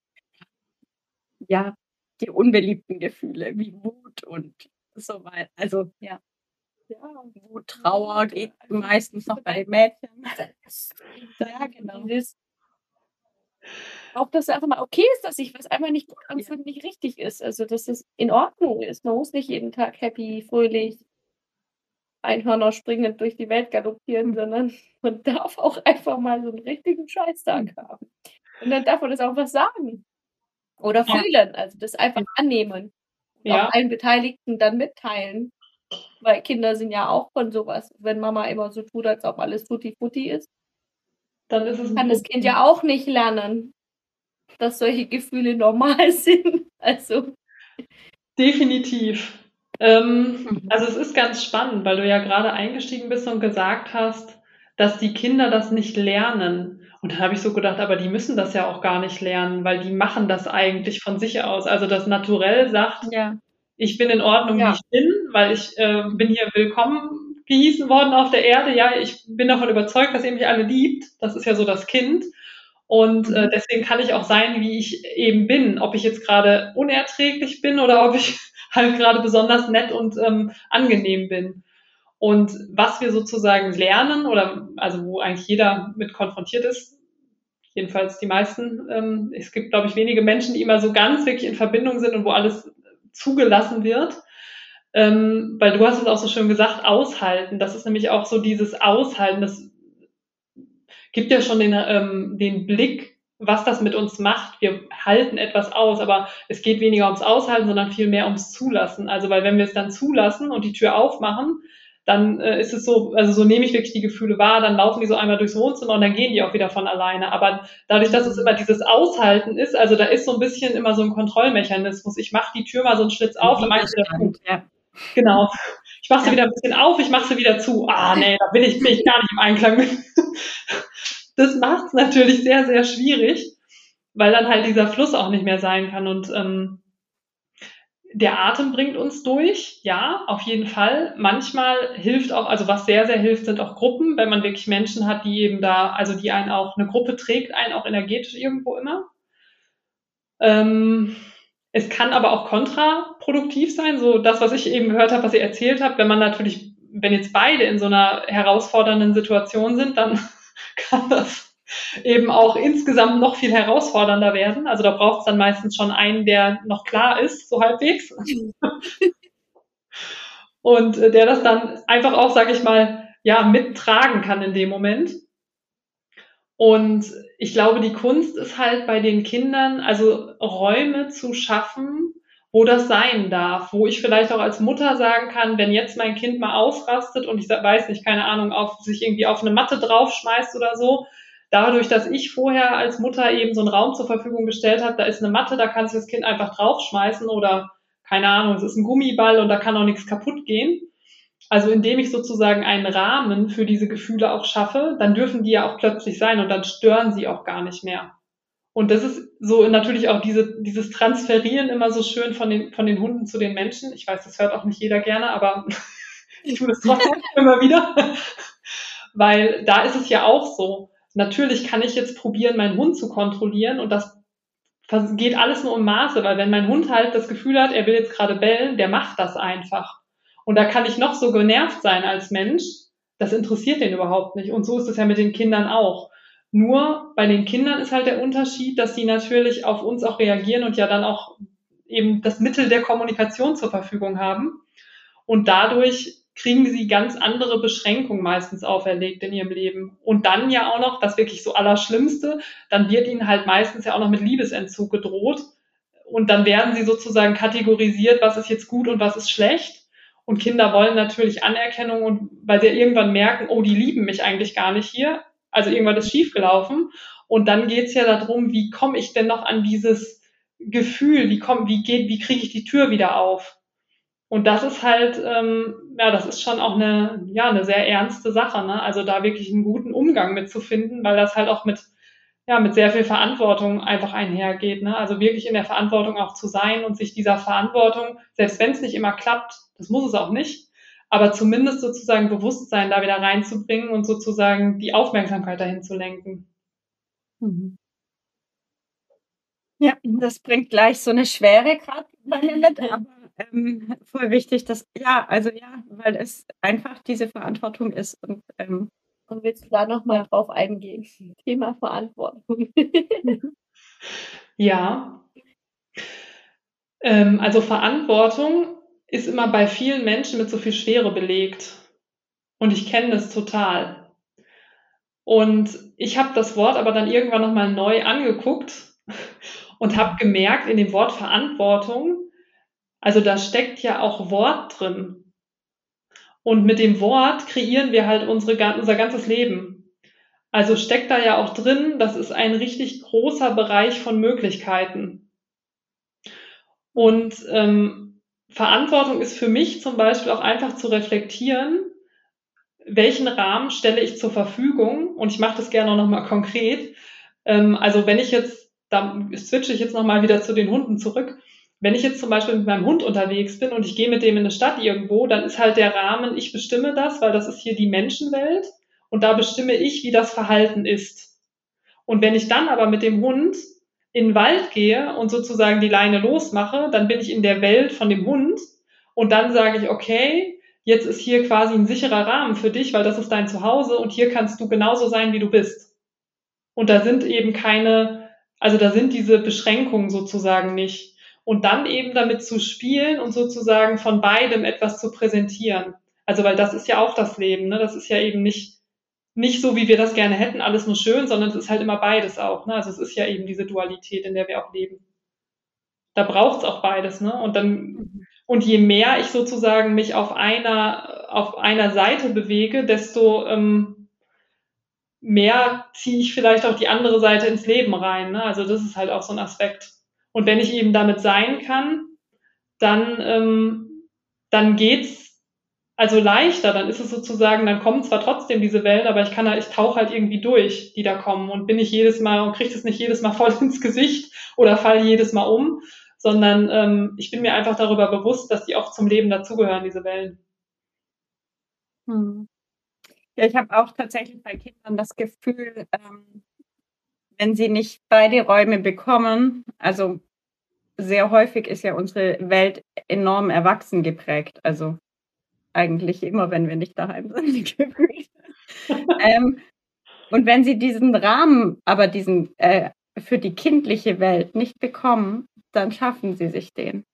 ja, die unbeliebten Gefühle wie Wut und so weiter. Also ja. Ja, Wut, Trauer geht meistens noch bei Mädchen. Ja, genau. Auch, dass es einfach mal okay ist, dass sich was einfach nicht gut anfühlt, ja. nicht richtig ist. Also, dass es in Ordnung ist. Man muss nicht jeden Tag happy, fröhlich, Einhörner springend durch die Welt galoppieren, sondern man darf auch einfach mal so einen richtigen Scheißtag mhm. haben. Und dann darf man das auch was sagen. Oder fühlen. Also das einfach annehmen. Ja. Auch allen Beteiligten dann mitteilen. Weil Kinder sind ja auch von sowas. Wenn Mama immer so tut, als ob alles tutti futti ist, dann ist es kann das Kind ja auch nicht lernen, dass solche Gefühle normal sind. Also. Definitiv. Ähm, mhm. also es ist ganz spannend, weil du ja gerade eingestiegen bist und gesagt hast, dass die Kinder das nicht lernen. Und dann habe ich so gedacht, aber die müssen das ja auch gar nicht lernen, weil die machen das eigentlich von sich aus. Also das Naturell sagt, ja ich bin in Ordnung, ja. wie ich bin, weil ich äh, bin hier willkommen gehießen worden auf der Erde. Ja, ich bin davon überzeugt, dass ihr mich alle liebt. Das ist ja so das Kind. Und äh, mhm. deswegen kann ich auch sein, wie ich eben bin. Ob ich jetzt gerade unerträglich bin oder ob ich halt gerade besonders nett und ähm, angenehm bin. Und was wir sozusagen lernen, oder also wo eigentlich jeder mit konfrontiert ist, jedenfalls die meisten, ähm, es gibt, glaube ich, wenige Menschen, die immer so ganz wirklich in Verbindung sind und wo alles zugelassen wird. Ähm, weil du hast es auch so schön gesagt, aushalten. Das ist nämlich auch so dieses Aushalten. Das gibt ja schon den, ähm, den Blick, was das mit uns macht. Wir halten etwas aus, aber es geht weniger ums Aushalten, sondern viel mehr ums Zulassen. Also, weil wenn wir es dann zulassen und die Tür aufmachen, dann äh, ist es so, also so nehme ich wirklich die Gefühle wahr, dann laufen die so einmal durchs Wohnzimmer und dann gehen die auch wieder von alleine. Aber dadurch, dass es immer dieses Aushalten ist, also da ist so ein bisschen immer so ein Kontrollmechanismus. Ich mache die Tür mal so einen Schlitz auf, dann mache ich wieder zu. Ja. Genau. Ich mache sie ja. wieder ein bisschen auf, ich mache sie wieder zu. Ah, nee, da bin ich, bin ich gar nicht im Einklang mit. Das macht es natürlich sehr, sehr schwierig, weil dann halt dieser Fluss auch nicht mehr sein kann. Und ähm, der Atem bringt uns durch, ja, auf jeden Fall. Manchmal hilft auch, also was sehr, sehr hilft, sind auch Gruppen, wenn man wirklich Menschen hat, die eben da, also die einen auch, eine Gruppe trägt einen auch energetisch irgendwo immer. Ähm, es kann aber auch kontraproduktiv sein, so das, was ich eben gehört habe, was ihr erzählt habt, wenn man natürlich, wenn jetzt beide in so einer herausfordernden Situation sind, dann kann das eben auch insgesamt noch viel herausfordernder werden. Also da braucht es dann meistens schon einen, der noch klar ist, so halbwegs. Und äh, der das dann einfach auch, sage ich mal, ja, mittragen kann in dem Moment. Und ich glaube, die Kunst ist halt bei den Kindern, also Räume zu schaffen, wo das sein darf, wo ich vielleicht auch als Mutter sagen kann, wenn jetzt mein Kind mal ausrastet und ich weiß nicht, keine Ahnung, auf sich irgendwie auf eine Matte draufschmeißt oder so, dadurch, dass ich vorher als Mutter eben so einen Raum zur Verfügung gestellt habe, da ist eine Matte, da kannst du das Kind einfach draufschmeißen oder keine Ahnung, es ist ein Gummiball und da kann auch nichts kaputt gehen. Also indem ich sozusagen einen Rahmen für diese Gefühle auch schaffe, dann dürfen die ja auch plötzlich sein und dann stören sie auch gar nicht mehr. Und das ist so natürlich auch diese, dieses Transferieren immer so schön von den, von den Hunden zu den Menschen. Ich weiß, das hört auch nicht jeder gerne, aber ich tue das trotzdem immer wieder. Weil da ist es ja auch so. Natürlich kann ich jetzt probieren, meinen Hund zu kontrollieren und das geht alles nur im Maße, weil wenn mein Hund halt das Gefühl hat, er will jetzt gerade bellen, der macht das einfach. Und da kann ich noch so genervt sein als Mensch, das interessiert den überhaupt nicht. Und so ist es ja mit den Kindern auch. Nur bei den Kindern ist halt der Unterschied, dass sie natürlich auf uns auch reagieren und ja dann auch eben das Mittel der Kommunikation zur Verfügung haben. Und dadurch kriegen sie ganz andere Beschränkungen meistens auferlegt in ihrem Leben. Und dann ja auch noch, das wirklich so Allerschlimmste, dann wird ihnen halt meistens ja auch noch mit Liebesentzug gedroht. Und dann werden sie sozusagen kategorisiert, was ist jetzt gut und was ist schlecht. Und Kinder wollen natürlich Anerkennung und weil sie ja irgendwann merken, oh, die lieben mich eigentlich gar nicht hier. Also irgendwann ist schiefgelaufen. Und dann geht's ja darum, wie komme ich denn noch an dieses Gefühl, wie komm, wie geht, wie kriege ich die Tür wieder auf? Und das ist halt, ähm, ja, das ist schon auch eine, ja, eine sehr ernste Sache, ne? Also da wirklich einen guten Umgang mitzufinden, weil das halt auch mit, ja, mit sehr viel Verantwortung einfach einhergeht, ne? Also wirklich in der Verantwortung auch zu sein und sich dieser Verantwortung, selbst wenn es nicht immer klappt, das muss es auch nicht, aber zumindest sozusagen Bewusstsein da wieder reinzubringen und sozusagen die Aufmerksamkeit dahin zu lenken. Mhm. Ja, das bringt gleich so eine Schwere gerade mit, aber ähm, voll wichtig, dass, ja, also ja, weil es einfach diese Verantwortung ist. Und, ähm, und willst du da nochmal drauf eingehen? Thema Verantwortung. ja. Ähm, also Verantwortung ist immer bei vielen Menschen mit so viel Schwere belegt. Und ich kenne das total. Und ich habe das Wort aber dann irgendwann nochmal neu angeguckt und habe gemerkt, in dem Wort Verantwortung also da steckt ja auch Wort drin. Und mit dem Wort kreieren wir halt unsere, unser ganzes Leben. Also steckt da ja auch drin, das ist ein richtig großer Bereich von Möglichkeiten. Und ähm, Verantwortung ist für mich zum Beispiel auch einfach zu reflektieren, welchen Rahmen stelle ich zur Verfügung. Und ich mache das gerne auch nochmal konkret. Ähm, also wenn ich jetzt, da switche ich jetzt nochmal wieder zu den Hunden zurück. Wenn ich jetzt zum Beispiel mit meinem Hund unterwegs bin und ich gehe mit dem in eine Stadt irgendwo, dann ist halt der Rahmen, ich bestimme das, weil das ist hier die Menschenwelt und da bestimme ich, wie das Verhalten ist. Und wenn ich dann aber mit dem Hund in den Wald gehe und sozusagen die Leine losmache, dann bin ich in der Welt von dem Hund und dann sage ich, okay, jetzt ist hier quasi ein sicherer Rahmen für dich, weil das ist dein Zuhause und hier kannst du genauso sein, wie du bist. Und da sind eben keine, also da sind diese Beschränkungen sozusagen nicht und dann eben damit zu spielen und sozusagen von beidem etwas zu präsentieren. Also weil das ist ja auch das Leben, ne? Das ist ja eben nicht nicht so, wie wir das gerne hätten, alles nur schön, sondern es ist halt immer beides auch. Ne? Also es ist ja eben diese Dualität, in der wir auch leben. Da braucht es auch beides, ne? Und dann und je mehr ich sozusagen mich auf einer auf einer Seite bewege, desto ähm, mehr ziehe ich vielleicht auch die andere Seite ins Leben rein. Ne? Also das ist halt auch so ein Aspekt. Und wenn ich eben damit sein kann, dann, ähm, dann geht's also leichter, dann ist es sozusagen, dann kommen zwar trotzdem diese Wellen, aber ich kann halt, ich tauche halt irgendwie durch, die da kommen und bin nicht jedes Mal und kriege das nicht jedes Mal voll ins Gesicht oder falle jedes Mal um, sondern ähm, ich bin mir einfach darüber bewusst, dass die auch zum Leben dazugehören, diese Wellen. Hm. Ja, ich habe auch tatsächlich bei Kindern das Gefühl, ähm, wenn sie nicht beide Räume bekommen, also sehr häufig ist ja unsere Welt enorm erwachsen geprägt. Also eigentlich immer, wenn wir nicht daheim sind, ähm, und wenn sie diesen Rahmen, aber diesen äh, für die kindliche Welt nicht bekommen, dann schaffen sie sich den.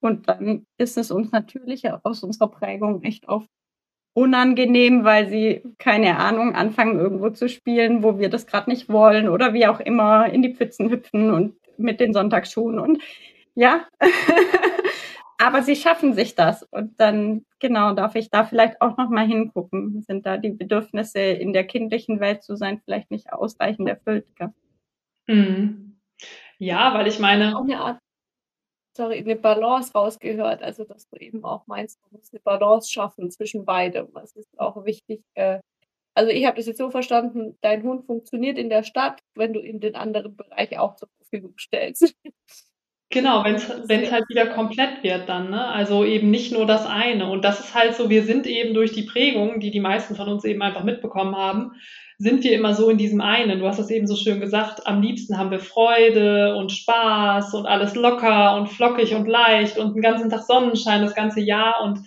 Und dann ist es uns natürlich aus unserer Prägung echt oft unangenehm, weil sie, keine Ahnung, anfangen irgendwo zu spielen, wo wir das gerade nicht wollen oder wie auch immer in die Pfützen hüpfen und mit den Sonntagsschuhen und ja. Aber sie schaffen sich das und dann genau darf ich da vielleicht auch noch mal hingucken. Sind da die Bedürfnisse in der kindlichen Welt zu sein vielleicht nicht ausreichend erfüllt? Mhm. Ja, weil ich meine auch eine Art sorry, eine Balance rausgehört. Also, dass du eben auch meinst, du musst eine Balance schaffen zwischen beidem. Das ist auch wichtig. Äh, also, ich habe das jetzt so verstanden, dein Hund funktioniert in der Stadt, wenn du ihm den anderen Bereich auch zur Verfügung stellst. Genau, wenn es halt wieder komplett wird dann, ne? Also eben nicht nur das eine. Und das ist halt so, wir sind eben durch die Prägung, die die meisten von uns eben einfach mitbekommen haben, sind wir immer so in diesem einen. Du hast es eben so schön gesagt, am liebsten haben wir Freude und Spaß und alles locker und flockig und leicht und den ganzen Tag Sonnenschein das ganze Jahr und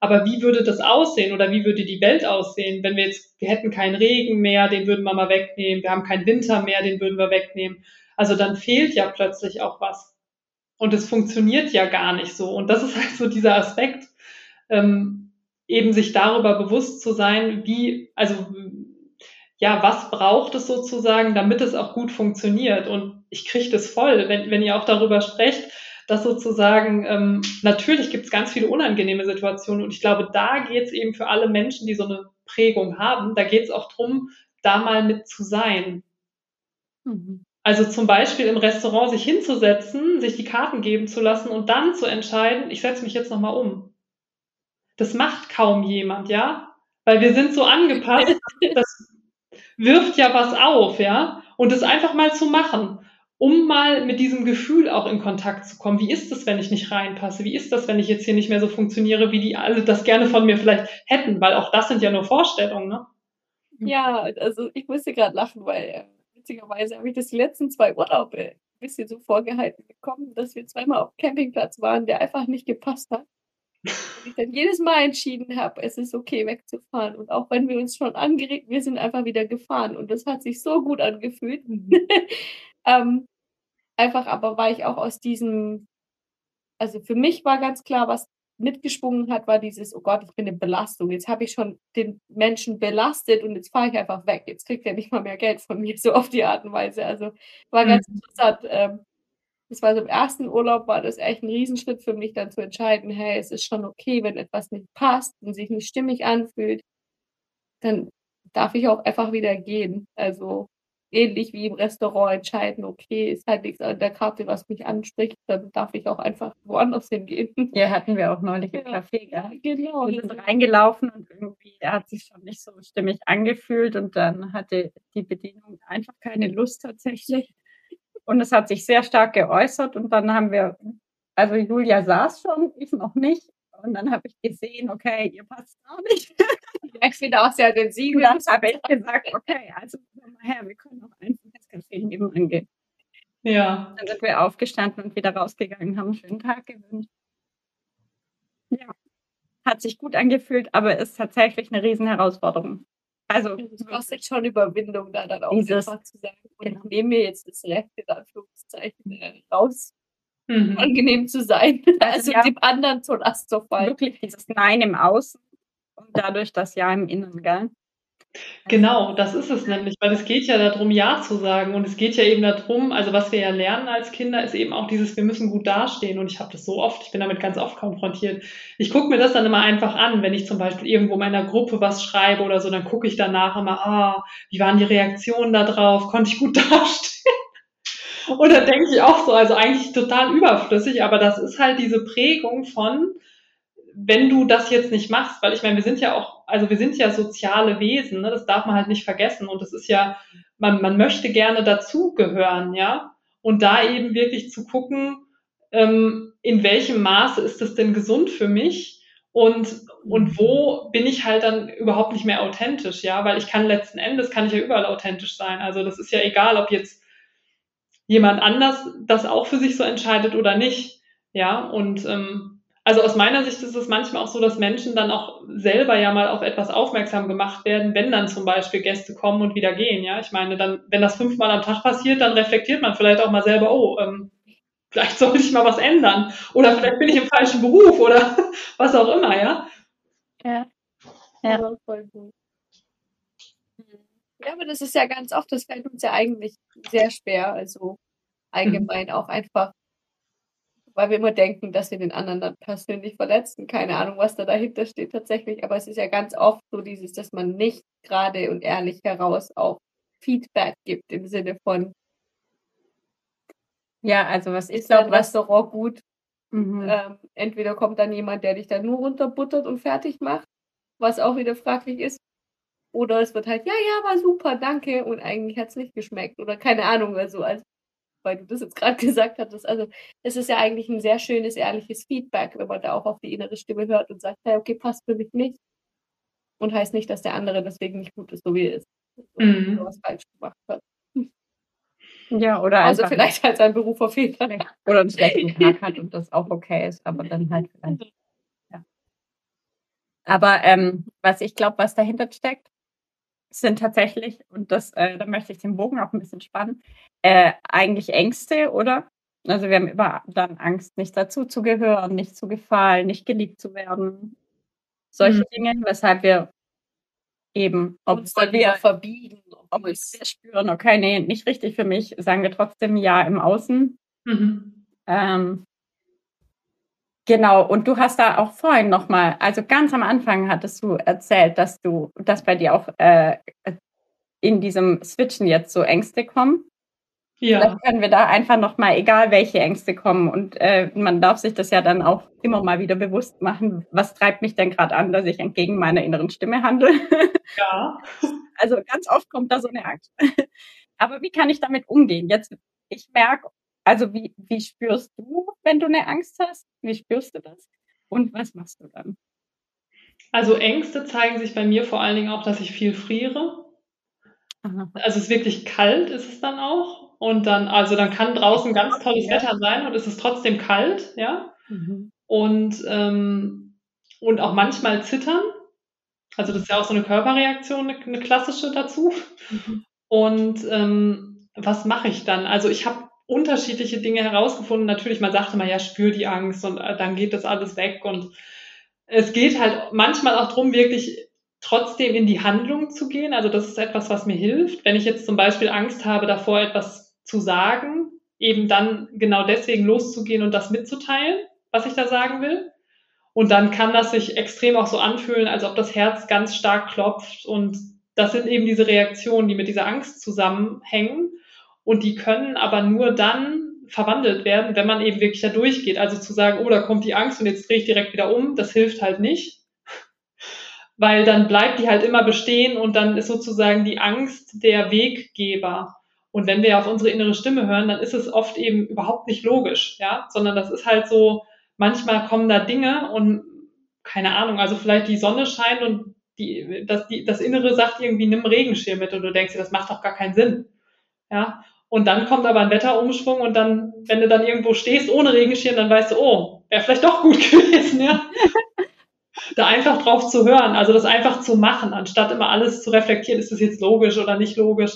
Aber wie würde das aussehen oder wie würde die Welt aussehen, wenn wir jetzt, wir hätten keinen Regen mehr, den würden wir mal wegnehmen, wir haben keinen Winter mehr, den würden wir wegnehmen. Also dann fehlt ja plötzlich auch was. Und es funktioniert ja gar nicht so. Und das ist halt so dieser Aspekt, ähm, eben sich darüber bewusst zu sein, wie, also ja, was braucht es sozusagen, damit es auch gut funktioniert? Und ich kriege das voll, wenn, wenn ihr auch darüber sprecht, dass sozusagen, ähm, natürlich gibt es ganz viele unangenehme Situationen und ich glaube, da geht es eben für alle Menschen, die so eine Prägung haben, da geht es auch drum, da mal mit zu sein. Mhm. Also zum Beispiel im Restaurant sich hinzusetzen, sich die Karten geben zu lassen und dann zu entscheiden, ich setze mich jetzt nochmal um. Das macht kaum jemand, ja? Weil wir sind so angepasst, das wirft ja was auf, ja? Und das einfach mal zu machen, um mal mit diesem Gefühl auch in Kontakt zu kommen. Wie ist das, wenn ich nicht reinpasse? Wie ist das, wenn ich jetzt hier nicht mehr so funktioniere, wie die alle das gerne von mir vielleicht hätten? Weil auch das sind ja nur Vorstellungen, ne? Ja, also ich musste gerade lachen, weil äh, witzigerweise habe ich das die letzten zwei Urlaube ein bisschen so vorgehalten bekommen, dass wir zweimal auf Campingplatz waren, der einfach nicht gepasst hat. Und ich dann jedes Mal entschieden habe, es ist okay, wegzufahren. Und auch wenn wir uns schon angeregt, wir sind einfach wieder gefahren. Und das hat sich so gut angefühlt. Mhm. ähm, einfach aber war ich auch aus diesem, also für mich war ganz klar, was mitgeschwungen hat, war dieses, oh Gott, ich bin eine Belastung. Jetzt habe ich schon den Menschen belastet und jetzt fahre ich einfach weg. Jetzt kriegt er nicht mal mehr Geld von mir, so auf die Art und Weise. Also war ganz mhm. interessant. Ähm, das war so im ersten Urlaub, war das echt ein Riesenschritt für mich, dann zu entscheiden, hey, es ist schon okay, wenn etwas nicht passt und sich nicht stimmig anfühlt, dann darf ich auch einfach wieder gehen. Also ähnlich wie im Restaurant entscheiden, okay, ist halt nichts an der Karte, was mich anspricht, dann darf ich auch einfach woanders hingehen. Ja, hatten wir auch neulich im ja, Café, ja, genau. Wir sind reingelaufen und irgendwie, hat sich schon nicht so stimmig angefühlt und dann hatte die Bedienung einfach keine Lust tatsächlich. Und es hat sich sehr stark geäußert und dann haben wir, also Julia saß schon, ich noch nicht. Und dann habe ich gesehen, okay, ihr passt gar nicht. Ich finde auch sehr den Sieg. Und dann habe ich gesagt, okay, also her, wir können auch einfach ins Café nebenan gehen. Ja. Dann sind wir aufgestanden und wieder rausgegangen, haben einen schönen Tag gewünscht. Ja, hat sich gut angefühlt, aber ist tatsächlich eine Riesenherausforderung. Also, es kostet schon Überwindung, da dann auch dieses, einfach zu sagen, und genau. ich nehme mir jetzt das Recht, in Anführungszeichen, äh, raus, mhm. angenehm zu sein. Also, also ja, dem anderen zur Last zu fallen. Wirklich dieses Nein im Außen und dadurch das Ja im Innen, gell? Genau, das ist es nämlich, weil es geht ja darum, Ja zu sagen. Und es geht ja eben darum, also was wir ja lernen als Kinder, ist eben auch dieses, wir müssen gut dastehen. Und ich habe das so oft, ich bin damit ganz oft konfrontiert. Ich gucke mir das dann immer einfach an, wenn ich zum Beispiel irgendwo in meiner Gruppe was schreibe oder so, dann gucke ich danach immer, ah, wie waren die Reaktionen da drauf? Konnte ich gut dastehen? Und dann denke ich auch so, also eigentlich total überflüssig, aber das ist halt diese Prägung von, wenn du das jetzt nicht machst, weil ich meine, wir sind ja auch, also wir sind ja soziale Wesen, ne? das darf man halt nicht vergessen. Und das ist ja, man, man möchte gerne dazugehören, ja, und da eben wirklich zu gucken, ähm, in welchem Maße ist das denn gesund für mich? Und, und wo bin ich halt dann überhaupt nicht mehr authentisch, ja, weil ich kann letzten Endes, kann ich ja überall authentisch sein, also das ist ja egal, ob jetzt jemand anders das auch für sich so entscheidet oder nicht, ja, und ähm, also aus meiner Sicht ist es manchmal auch so, dass Menschen dann auch selber ja mal auf etwas aufmerksam gemacht werden, wenn dann zum Beispiel Gäste kommen und wieder gehen. Ja, ich meine, dann, wenn das fünfmal am Tag passiert, dann reflektiert man vielleicht auch mal selber, oh, ähm, vielleicht sollte ich mal was ändern oder vielleicht bin ich im falschen Beruf oder was auch immer, ja. Ja, ja, voll gut. Ja, aber das ist ja ganz oft, das fällt uns ja eigentlich sehr schwer, also allgemein mhm. auch einfach weil wir immer denken, dass wir den anderen dann persönlich verletzen. Keine Ahnung, was da dahinter steht tatsächlich. Aber es ist ja ganz oft so dieses, dass man nicht gerade und ehrlich heraus auch Feedback gibt im Sinne von, ja, also was ist dein Restaurant gut? Mhm. Ähm, entweder kommt dann jemand, der dich dann nur runterbuttert und fertig macht, was auch wieder fraglich ist. Oder es wird halt, ja, ja, war super, danke. Und eigentlich hat es nicht geschmeckt. Oder keine Ahnung, also als weil du das jetzt gerade gesagt hattest. Also es ist ja eigentlich ein sehr schönes, ehrliches Feedback, wenn man da auch auf die innere Stimme hört und sagt, hey, okay, passt für mich nicht. Und heißt nicht, dass der andere deswegen nicht gut ist, so wie er ist. Mhm. was falsch gemacht hat. Ja, oder also vielleicht halt sein Beruf verfehlt hat. Oder einen schlechten Tag hat und das auch okay ist, aber dann halt vielleicht. Ja. Aber ähm, was ich glaube, was dahinter steckt, sind tatsächlich, und das, äh, da möchte ich den Bogen auch ein bisschen spannen, äh, eigentlich Ängste, oder? Also wir haben immer dann Angst, nicht dazuzugehören, nicht zu gefallen, nicht geliebt zu werden. Solche mhm. Dinge, weshalb wir eben, obwohl wir verbiegen, obwohl wir spüren, okay, nee, nicht richtig für mich, sagen wir trotzdem ja im Außen. Mhm. Ähm, Genau, und du hast da auch vorhin nochmal, also ganz am Anfang hattest du erzählt, dass du, dass bei dir auch äh, in diesem Switchen jetzt so Ängste kommen. Ja. Vielleicht können wir da einfach nochmal, egal welche Ängste kommen, und äh, man darf sich das ja dann auch immer mal wieder bewusst machen, was treibt mich denn gerade an, dass ich entgegen meiner inneren Stimme handle. Ja. Also ganz oft kommt da so eine Angst. Aber wie kann ich damit umgehen? Jetzt, ich merke, also wie, wie spürst du, wenn du eine Angst hast? Wie spürst du das? Und was machst du dann? Also Ängste zeigen sich bei mir vor allen Dingen auch, dass ich viel friere. Aha. Also es ist wirklich kalt, ist es dann auch. Und dann, also dann kann draußen ganz tolles ja. Wetter sein und es ist trotzdem kalt, ja. Mhm. Und, ähm, und auch manchmal zittern. Also das ist ja auch so eine Körperreaktion, eine, eine klassische dazu. Mhm. Und ähm, was mache ich dann? Also ich habe unterschiedliche Dinge herausgefunden. Natürlich, man sagte mal, ja, spür die Angst und äh, dann geht das alles weg. Und es geht halt manchmal auch darum, wirklich trotzdem in die Handlung zu gehen. Also das ist etwas, was mir hilft. Wenn ich jetzt zum Beispiel Angst habe, davor etwas zu sagen, eben dann genau deswegen loszugehen und das mitzuteilen, was ich da sagen will. Und dann kann das sich extrem auch so anfühlen, als ob das Herz ganz stark klopft. Und das sind eben diese Reaktionen, die mit dieser Angst zusammenhängen. Und die können aber nur dann verwandelt werden, wenn man eben wirklich da durchgeht. Also zu sagen, oh, da kommt die Angst und jetzt drehe ich direkt wieder um, das hilft halt nicht. Weil dann bleibt die halt immer bestehen und dann ist sozusagen die Angst der Weggeber. Und wenn wir auf unsere innere Stimme hören, dann ist es oft eben überhaupt nicht logisch, ja, sondern das ist halt so, manchmal kommen da Dinge und keine Ahnung, also vielleicht die Sonne scheint und die, das, die, das Innere sagt irgendwie, nimm Regenschirm mit und du denkst dir, das macht doch gar keinen Sinn. Ja, und dann kommt aber ein Wetterumschwung und dann, wenn du dann irgendwo stehst ohne Regenschirm, dann weißt du, oh, wäre vielleicht doch gut gewesen, ja. da einfach drauf zu hören, also das einfach zu machen, anstatt immer alles zu reflektieren, ist das jetzt logisch oder nicht logisch.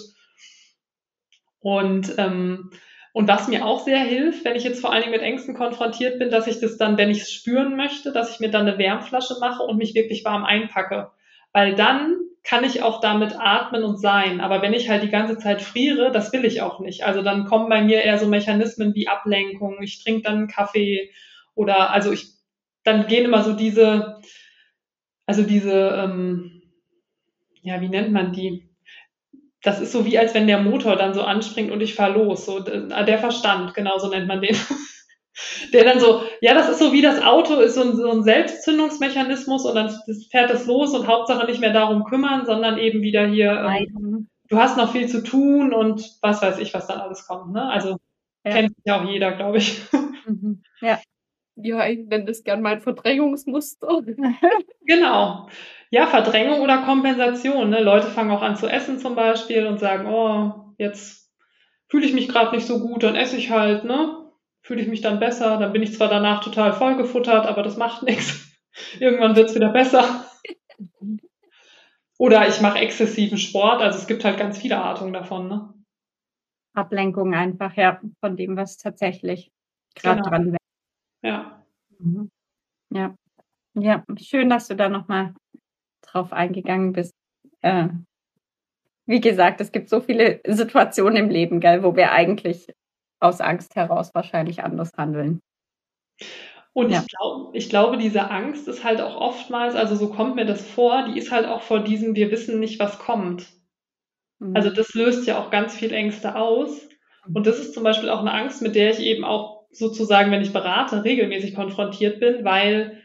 Und, ähm, und was mir auch sehr hilft, wenn ich jetzt vor allen Dingen mit Ängsten konfrontiert bin, dass ich das dann, wenn ich es spüren möchte, dass ich mir dann eine Wärmflasche mache und mich wirklich warm einpacke. Weil dann kann ich auch damit atmen und sein. Aber wenn ich halt die ganze Zeit friere, das will ich auch nicht. Also dann kommen bei mir eher so Mechanismen wie Ablenkung. Ich trinke dann einen Kaffee oder also ich, dann gehen immer so diese, also diese, ähm, ja, wie nennt man die? Das ist so wie, als wenn der Motor dann so anspringt und ich fahre los. So, der Verstand, genau so nennt man den. der dann so, ja, das ist so wie das Auto, ist so ein, so ein Selbstzündungsmechanismus und dann fährt es los und Hauptsache nicht mehr darum kümmern, sondern eben wieder hier, ähm, du hast noch viel zu tun und was weiß ich, was dann alles kommt. Ne? Also ja. kennt ja auch jeder, glaube ich. Mhm. Ja. Ja, ich nenne das gern mein Verdrängungsmuster. genau. Ja, Verdrängung oder Kompensation. Ne? Leute fangen auch an zu essen zum Beispiel und sagen, oh, jetzt fühle ich mich gerade nicht so gut, dann esse ich halt, ne? Fühle ich mich dann besser. Dann bin ich zwar danach total vollgefuttert, aber das macht nichts. Irgendwann wird es wieder besser. Oder ich mache exzessiven Sport. Also es gibt halt ganz viele Arten davon. Ne? Ablenkung einfach, ja, von dem, was tatsächlich gerade genau. dran wäre. Ja. Mhm. Ja. Ja, schön, dass du da nochmal drauf eingegangen bist. Äh, wie gesagt, es gibt so viele Situationen im Leben, gell, wo wir eigentlich aus Angst heraus wahrscheinlich anders handeln. Und ja. ich, glaub, ich glaube, diese Angst ist halt auch oftmals, also so kommt mir das vor, die ist halt auch vor diesem, wir wissen nicht, was kommt. Mhm. Also das löst ja auch ganz viel Ängste aus. Und das ist zum Beispiel auch eine Angst, mit der ich eben auch sozusagen, wenn ich berate, regelmäßig konfrontiert bin, weil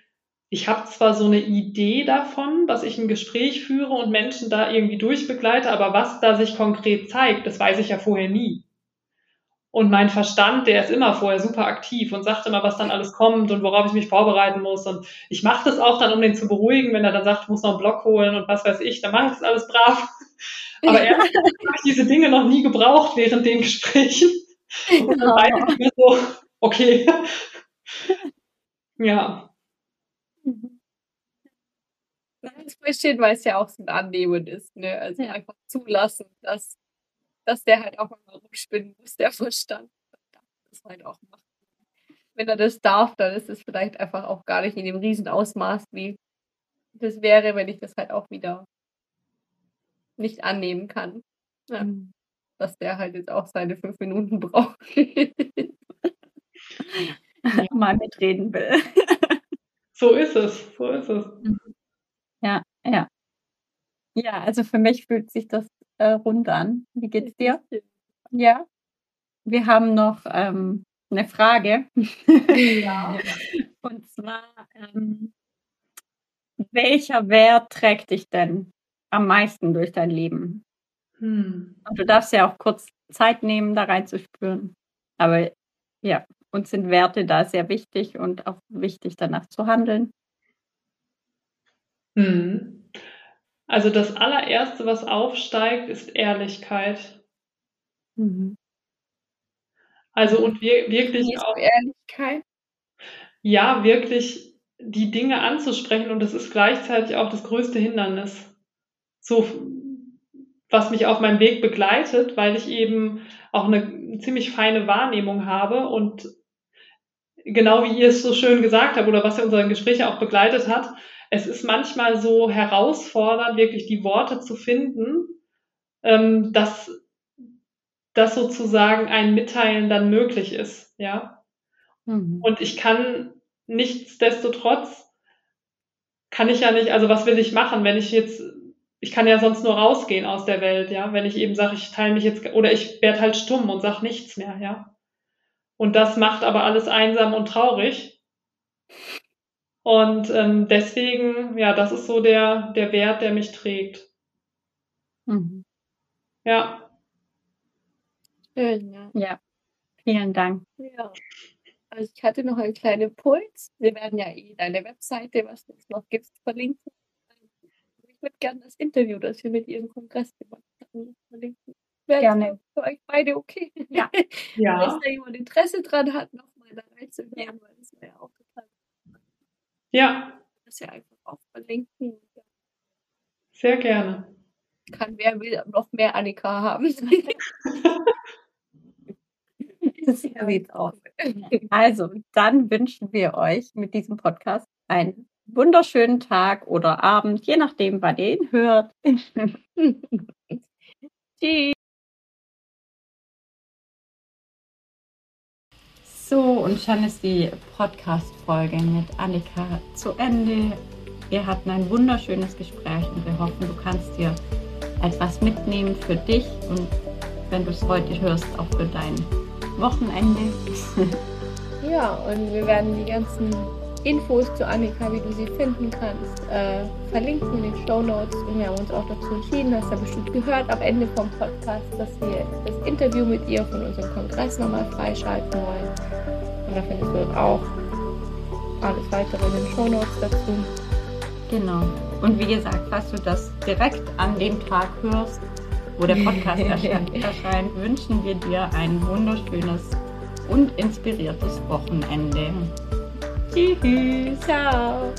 ich habe zwar so eine Idee davon, dass ich ein Gespräch führe und Menschen da irgendwie durchbegleite, aber was da sich konkret zeigt, das weiß ich ja vorher nie. Und mein Verstand, der ist immer vorher super aktiv und sagt immer, was dann alles kommt und worauf ich mich vorbereiten muss. Und ich mache das auch dann, um den zu beruhigen, wenn er dann sagt, ich muss noch einen Block holen und was weiß ich, dann mache ich das alles brav. Aber ehrlich habe ich diese Dinge noch nie gebraucht während den Gesprächen. Und dann weiß ich mir so, okay. Ja. ganz verstehen, weil es ja auch so ein Annehmen ist. Ne? Also Ja. einfach zulassen, dass, dass der halt auch mal rumspinnen muss, der Verstand. Das halt auch macht. Wenn er das darf, dann ist es vielleicht einfach auch gar nicht in dem Riesenausmaß, wie das wäre, wenn ich das halt auch wieder nicht annehmen kann. Ja. Mhm. Dass der halt jetzt auch seine fünf Minuten braucht. Mal mitreden will. So ist es, so ist es. Ja, ja. Ja, also für mich fühlt sich das äh, rund an. Wie geht's dir? Ja. Wir haben noch ähm, eine Frage. Ja. Und zwar, ähm, welcher Wert trägt dich denn am meisten durch dein Leben? Hm. Und du darfst ja auch kurz Zeit nehmen, da reinzuspüren. Aber ja, uns sind Werte da sehr wichtig und auch wichtig, danach zu handeln. Hm. Also das allererste, was aufsteigt, ist Ehrlichkeit. Mhm. Also und wir, wirklich auch, Ehrlichkeit? ja, wirklich die Dinge anzusprechen und das ist gleichzeitig auch das größte Hindernis. So, was mich auf meinem Weg begleitet, weil ich eben auch eine ziemlich feine Wahrnehmung habe und genau wie ihr es so schön gesagt habt oder was ja unsere Gespräche auch begleitet hat, es ist manchmal so herausfordernd, wirklich die Worte zu finden, ähm, dass, dass sozusagen ein Mitteilen dann möglich ist, ja. Mhm. Und ich kann nichtsdestotrotz, kann ich ja nicht, also was will ich machen, wenn ich jetzt, ich kann ja sonst nur rausgehen aus der Welt, ja, wenn ich eben sage, ich teile mich jetzt, oder ich werde halt stumm und sag nichts mehr, ja. Und das macht aber alles einsam und traurig. Und ähm, deswegen, ja, das ist so der, der Wert, der mich trägt. Mhm. Ja, Schön, ja. Ja, vielen Dank. Ja. Also ich hatte noch einen kleinen Impuls. Wir werden ja eh deine Webseite, was du jetzt noch gibst, verlinken. Ich würde gerne das Interview, das wir mit Ihrem Kongress gemacht haben, verlinken. Wäre Gerne. Für euch beide okay. Ja. ja, Wenn da jemand Interesse dran hat, nochmal da reinzuhören, weil das wäre ja auch ja, das ja einfach auch verlinken. Sehr gerne. kann wer will noch mehr Annika haben. So sieht's aus. Also, dann wünschen wir euch mit diesem Podcast einen wunderschönen Tag oder Abend, je nachdem, wann ihr ihn hört. Tschüss. So, und schon ist die Podcast-Folge mit Annika zu Ende. Wir hatten ein wunderschönes Gespräch und wir hoffen, du kannst dir etwas mitnehmen für dich und wenn du es heute hörst, auch für dein Wochenende. Ja, und wir werden die ganzen Infos zu Annika, wie du sie finden kannst, äh, verlinken in den Show Notes. Und wir haben uns auch dazu entschieden, hast du bestimmt gehört am Ende vom Podcast, dass wir das Interview mit ihr von unserem Kongress nochmal freischalten wollen. Und da findest du auch alles weitere in den Show Notes dazu. Genau. Und wie gesagt, falls du das direkt an dem Tag hörst, wo der Podcast ersche- erscheint, wünschen wir dir ein wunderschönes und inspiriertes Wochenende. Tschüss. Ciao.